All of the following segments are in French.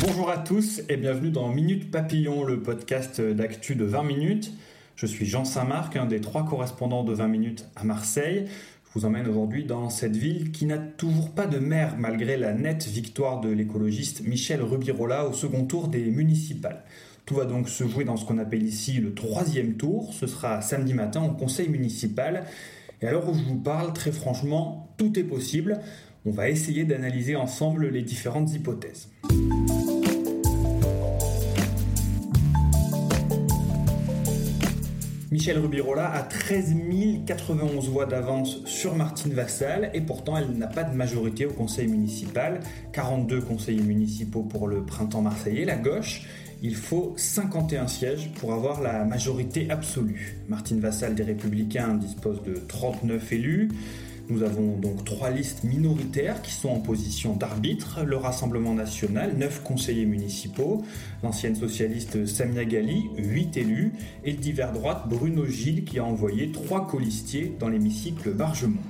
Bonjour à tous et bienvenue dans Minute Papillon, le podcast d'actu de 20 minutes. Je suis Jean Saint-Marc, un des trois correspondants de 20 minutes à Marseille. Je vous emmène aujourd'hui dans cette ville qui n'a toujours pas de maire malgré la nette victoire de l'écologiste Michel Rubirola au second tour des municipales. Tout va donc se jouer dans ce qu'on appelle ici le troisième tour. Ce sera samedi matin au conseil municipal. Et l'heure où je vous parle, très franchement, tout est possible. On va essayer d'analyser ensemble les différentes hypothèses. Michel Rubirola a 13 091 voix d'avance sur Martine Vassal et pourtant elle n'a pas de majorité au conseil municipal. 42 conseillers municipaux pour le printemps marseillais, la gauche. Il faut 51 sièges pour avoir la majorité absolue. Martine Vassal des Républicains dispose de 39 élus. Nous avons donc trois listes minoritaires qui sont en position d'arbitre. Le Rassemblement national, 9 conseillers municipaux. L'ancienne socialiste Samia Gali, 8 élus. Et divers droite Bruno Gilles qui a envoyé trois colistiers dans l'hémicycle Bargemont.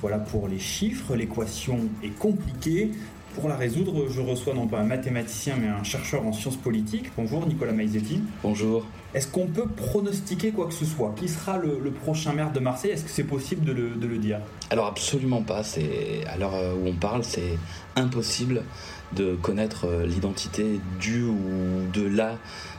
Voilà pour les chiffres. L'équation est compliquée. Pour la résoudre, je reçois non pas un mathématicien mais un chercheur en sciences politiques. Bonjour Nicolas Maizetti. Bonjour. Est-ce qu'on peut pronostiquer quoi que ce soit? Qui sera le, le prochain maire de Marseille? Est-ce que c'est possible de le, de le dire? Alors absolument pas. C'est à l'heure où on parle, c'est impossible de connaître euh, l'identité du ou de la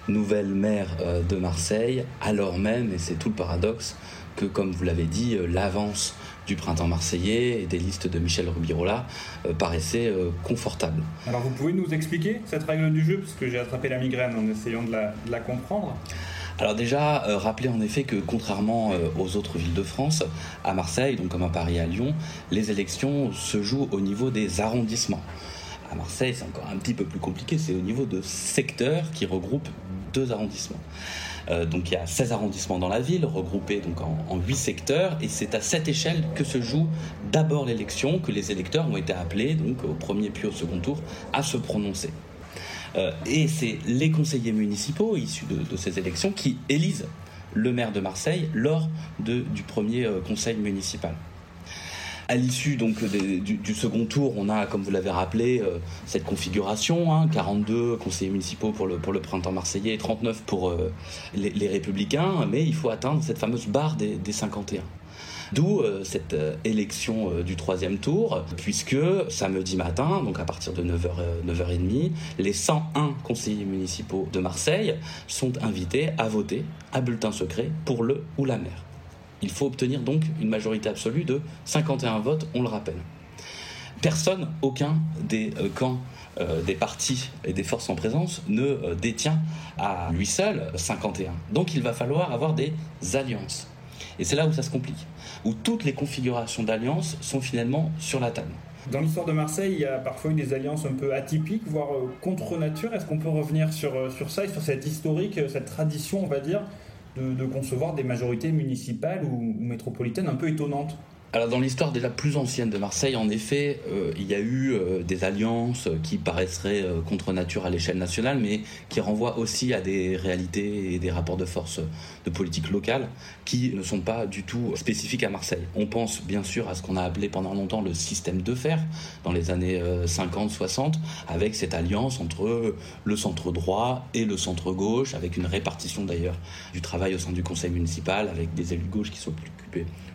nouvelle maire euh, de Marseille, alors même, et c'est tout le paradoxe, que comme vous l'avez dit, euh, l'avance du printemps marseillais et des listes de Michel Rubirola euh, paraissait euh, confortable. Alors vous pouvez nous expliquer cette règle du jeu Parce que j'ai attrapé la migraine en essayant de la, de la comprendre. Alors déjà, euh, rappeler en effet que contrairement euh, aux autres villes de France, à Marseille, donc comme à Paris et à Lyon, les élections se jouent au niveau des arrondissements. À Marseille, c'est encore un petit peu plus compliqué, c'est au niveau de secteurs qui regroupent deux arrondissements. Euh, donc il y a 16 arrondissements dans la ville, regroupés en, en 8 secteurs, et c'est à cette échelle que se joue d'abord l'élection, que les électeurs ont été appelés, au premier puis au second tour, à se prononcer. Euh, et c'est les conseillers municipaux issus de, ces élections qui élisent le maire de Marseille lors du premier euh, conseil municipal. À l'issue donc du, second tour, on a, comme vous l'avez rappelé, euh, cette configuration hein, 42 conseillers municipaux pour le, pour le printemps marseillais et 39 pour euh, les, républicains, mais il faut atteindre cette fameuse barre des, des 51. D'où euh, cette élection du troisième tour, puisque samedi matin, donc à partir de 9h, 9h30, les 101 conseillers municipaux de Marseille sont invités à voter à bulletin secret pour le ou la maire. Il faut obtenir donc une majorité absolue de 51 votes, on le rappelle. Personne, aucun des camps euh, des partis et des forces en présence ne euh, détient à lui seul 51. Donc il va falloir avoir des alliances. Et c'est là où ça se complique, où toutes les configurations d'alliances sont finalement sur la table. Dans l'histoire de Marseille, il y a parfois eu des alliances un peu atypiques, voire euh, contre nature. Est-ce qu'on peut revenir sur, sur ça et sur cette historique, cette tradition, on va dire, de, concevoir des majorités municipales ou métropolitaines un peu étonnantes alors dans l'histoire déjà plus ancienne de Marseille, en effet, euh, il y a eu euh, des alliances qui paraisseraient euh, contre nature à l'échelle nationale, mais qui renvoient aussi à des réalités et des rapports de force de politique locale qui ne sont pas du tout spécifiques à Marseille. On pense bien sûr à ce qu'on a appelé pendant longtemps le système de fer dans les années 50-60, avec cette alliance entre le centre droit et le centre gauche, avec une répartition d'ailleurs du travail au sein du conseil municipal, avec des élus de gauche qui sont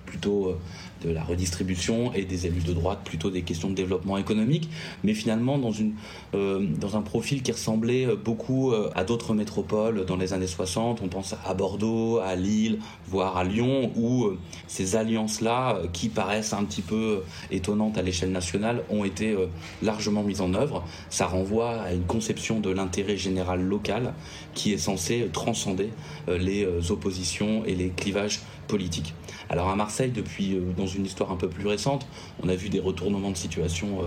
plutôt de la redistribution et des élus de droite plutôt des questions de développement économique, mais finalement dans, une, euh, dans un profil qui ressemblait beaucoup à d'autres métropoles dans les années 60. On pense à Bordeaux, à Lille, voire à Lyon, où euh, ces alliances-là, euh, qui paraissent un petit peu étonnantes à l'échelle nationale, ont été euh, largement mises en œuvre. Ça renvoie à une conception de l'intérêt général local qui est censé transcender les oppositions et les clivages politique. Alors à Marseille, depuis, dans une histoire un peu plus récente, on a vu des retournements de situation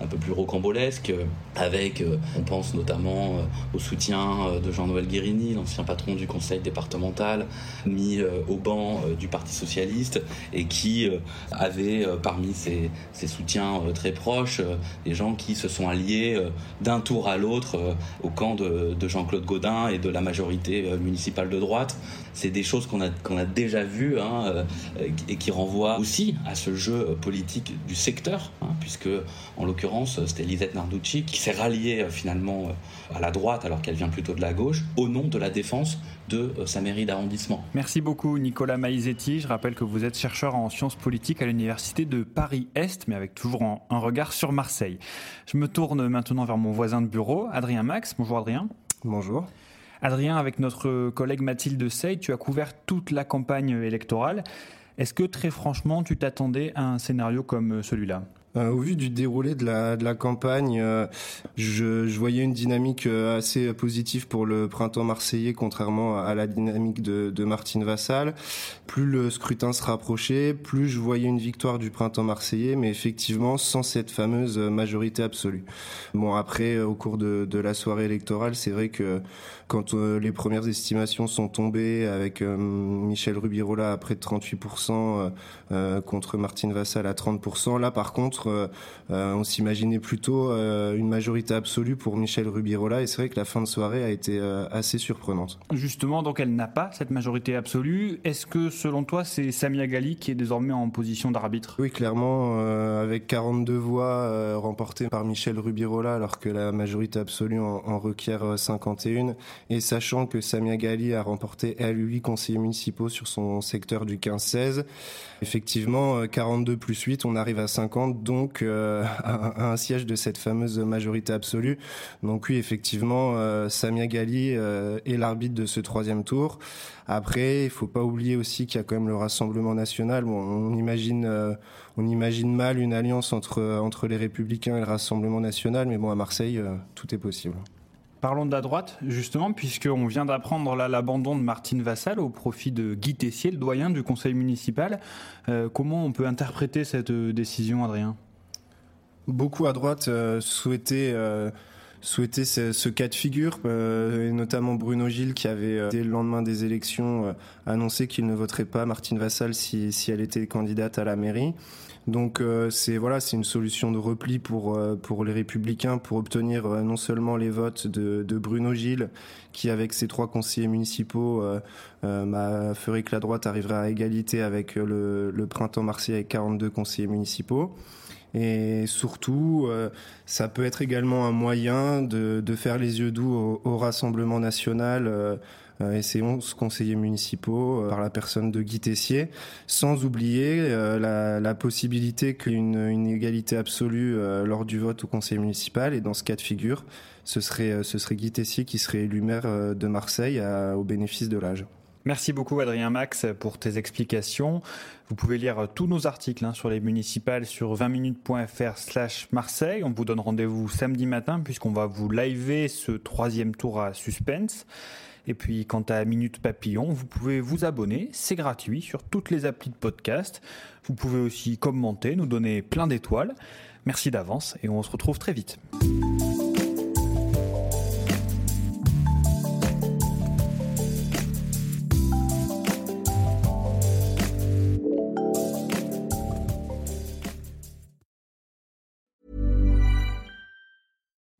un peu plus rocambolesques, avec, on pense notamment au soutien de Jean-Noël Guérini, l'ancien patron du conseil départemental, mis au banc du Parti socialiste, et qui avait parmi ses, soutiens très proches des gens qui se sont alliés d'un tour à l'autre au camp de, Jean-Claude Gaudin et de la majorité municipale de droite. C'est des choses qu'on a, qu'on a déjà vues hein, et qui renvoient aussi à ce jeu politique du secteur, hein, puisque en l'occurrence c'était Lisette Narducci qui s'est ralliée finalement à la droite alors qu'elle vient plutôt de la gauche au nom de la défense de euh, sa mairie d'arrondissement. Merci beaucoup Nicolas Maizetti. Je rappelle que vous êtes chercheur en sciences politiques à l'université de Paris-Est, mais avec toujours un regard sur Marseille. Je me tourne maintenant vers mon voisin de bureau, Adrien Max. Bonjour Adrien. Bonjour. Adrien, avec notre collègue Mathilde Sey, tu as couvert toute la campagne électorale. Est-ce que très franchement, tu t'attendais à un scénario comme celui-là? Euh, au vu du déroulé de la, de la campagne, euh, je, je, voyais une dynamique euh, assez positive pour le printemps marseillais, contrairement à la dynamique de, de Martine Vassal. Plus le scrutin se rapprochait, plus je voyais une victoire du printemps marseillais, mais effectivement sans cette fameuse majorité absolue. Bon, après, au cours de, de la soirée électorale, c'est vrai que quand les premières estimations sont tombées avec Michel Rubirola à près de 38% contre Martine Vassal à 30%, là par contre, euh, euh, on s'imaginait plutôt euh, une majorité absolue pour Michel Rubirola et c'est vrai que la fin de soirée a été assez surprenante. Justement, donc elle n'a pas cette majorité absolue. Est-ce que selon toi c'est Samia Gali qui est désormais en position d'arbitre? Oui, clairement, avec 42 voix remportées par Michel Rubirola alors que la majorité absolue en, requiert 51 et sachant que Samia Gali a remporté elle 8 conseillers municipaux sur son secteur du 15-16, effectivement 42 plus 8, on arrive à 50 donc donc euh, à, un siège de cette fameuse majorité absolue. Donc oui, effectivement, euh, Samia Gali euh, est l'arbitre de ce troisième tour. Après, il faut pas oublier aussi qu'il y a quand même le Rassemblement national. on imagine, on imagine mal une alliance entre entre les Républicains et le Rassemblement national, mais bon, à Marseille, tout est possible. Parlons de la droite, justement, puisqu'on vient d'apprendre l'abandon de Martine Vassal au profit de Guy Tessier, le doyen du conseil municipal. comment on peut interpréter cette décision, Adrien? Beaucoup à droite euh, souhaitaient euh, souhaiter ce, cas de figure, euh, et notamment Bruno Gilles qui avait, dès le lendemain des élections, annoncé qu'il ne voterait pas Martine Vassal si, si elle était candidate à la mairie. Donc c'est voilà, c'est une solution de repli pour pour les républicains pour obtenir non seulement les votes de, de, Bruno Gilles qui avec ses trois conseillers municipaux euh, ferait que la droite arriverait à égalité avec le, le printemps marseillais avec 42 conseillers municipaux. Et surtout, euh, ça peut être également un moyen de, faire les yeux doux au, Rassemblement national euh, euh, et ses 11 conseillers municipaux par la personne de Guy Tessier, sans oublier la, possibilité qu'une une égalité absolue lors du vote au conseil municipal. Et dans ce cas de figure, ce serait Guy Tessier qui serait élu maire de Marseille au bénéfice de l'âge. Merci beaucoup Adrien Max pour tes explications. Vous pouvez lire tous nos articles hein, sur les municipales sur 20minutes.fr slash Marseille. On vous donne rendez-vous samedi matin puisqu'on va vous liver ce troisième tour à suspense. Et puis quant à Minute Papillon, vous pouvez vous abonner, c'est gratuit sur toutes les applis de podcast. Vous pouvez aussi commenter, nous donner plein d'étoiles. Merci d'avance et on se retrouve très vite.